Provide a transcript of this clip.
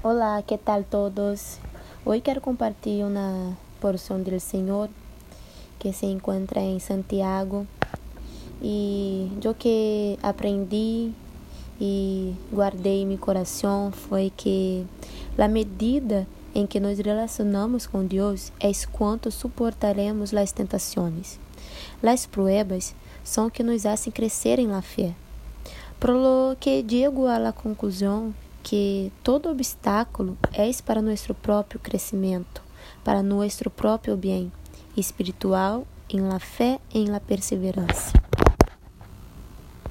Olá, que tal todos? Hoje quero compartilhar uma porção do Senhor que se encontra em Santiago e o que aprendi e guardei em meu coração foi que a medida em que nos relacionamos com Deus é quanto suportaremos as tentações. As pruebas são que nos fazem crescer em la fé. Por lo que digo a la conclusão que todo obstáculo é para nosso próprio crescimento, para nosso próprio bem espiritual, em la fé, em la perseverança.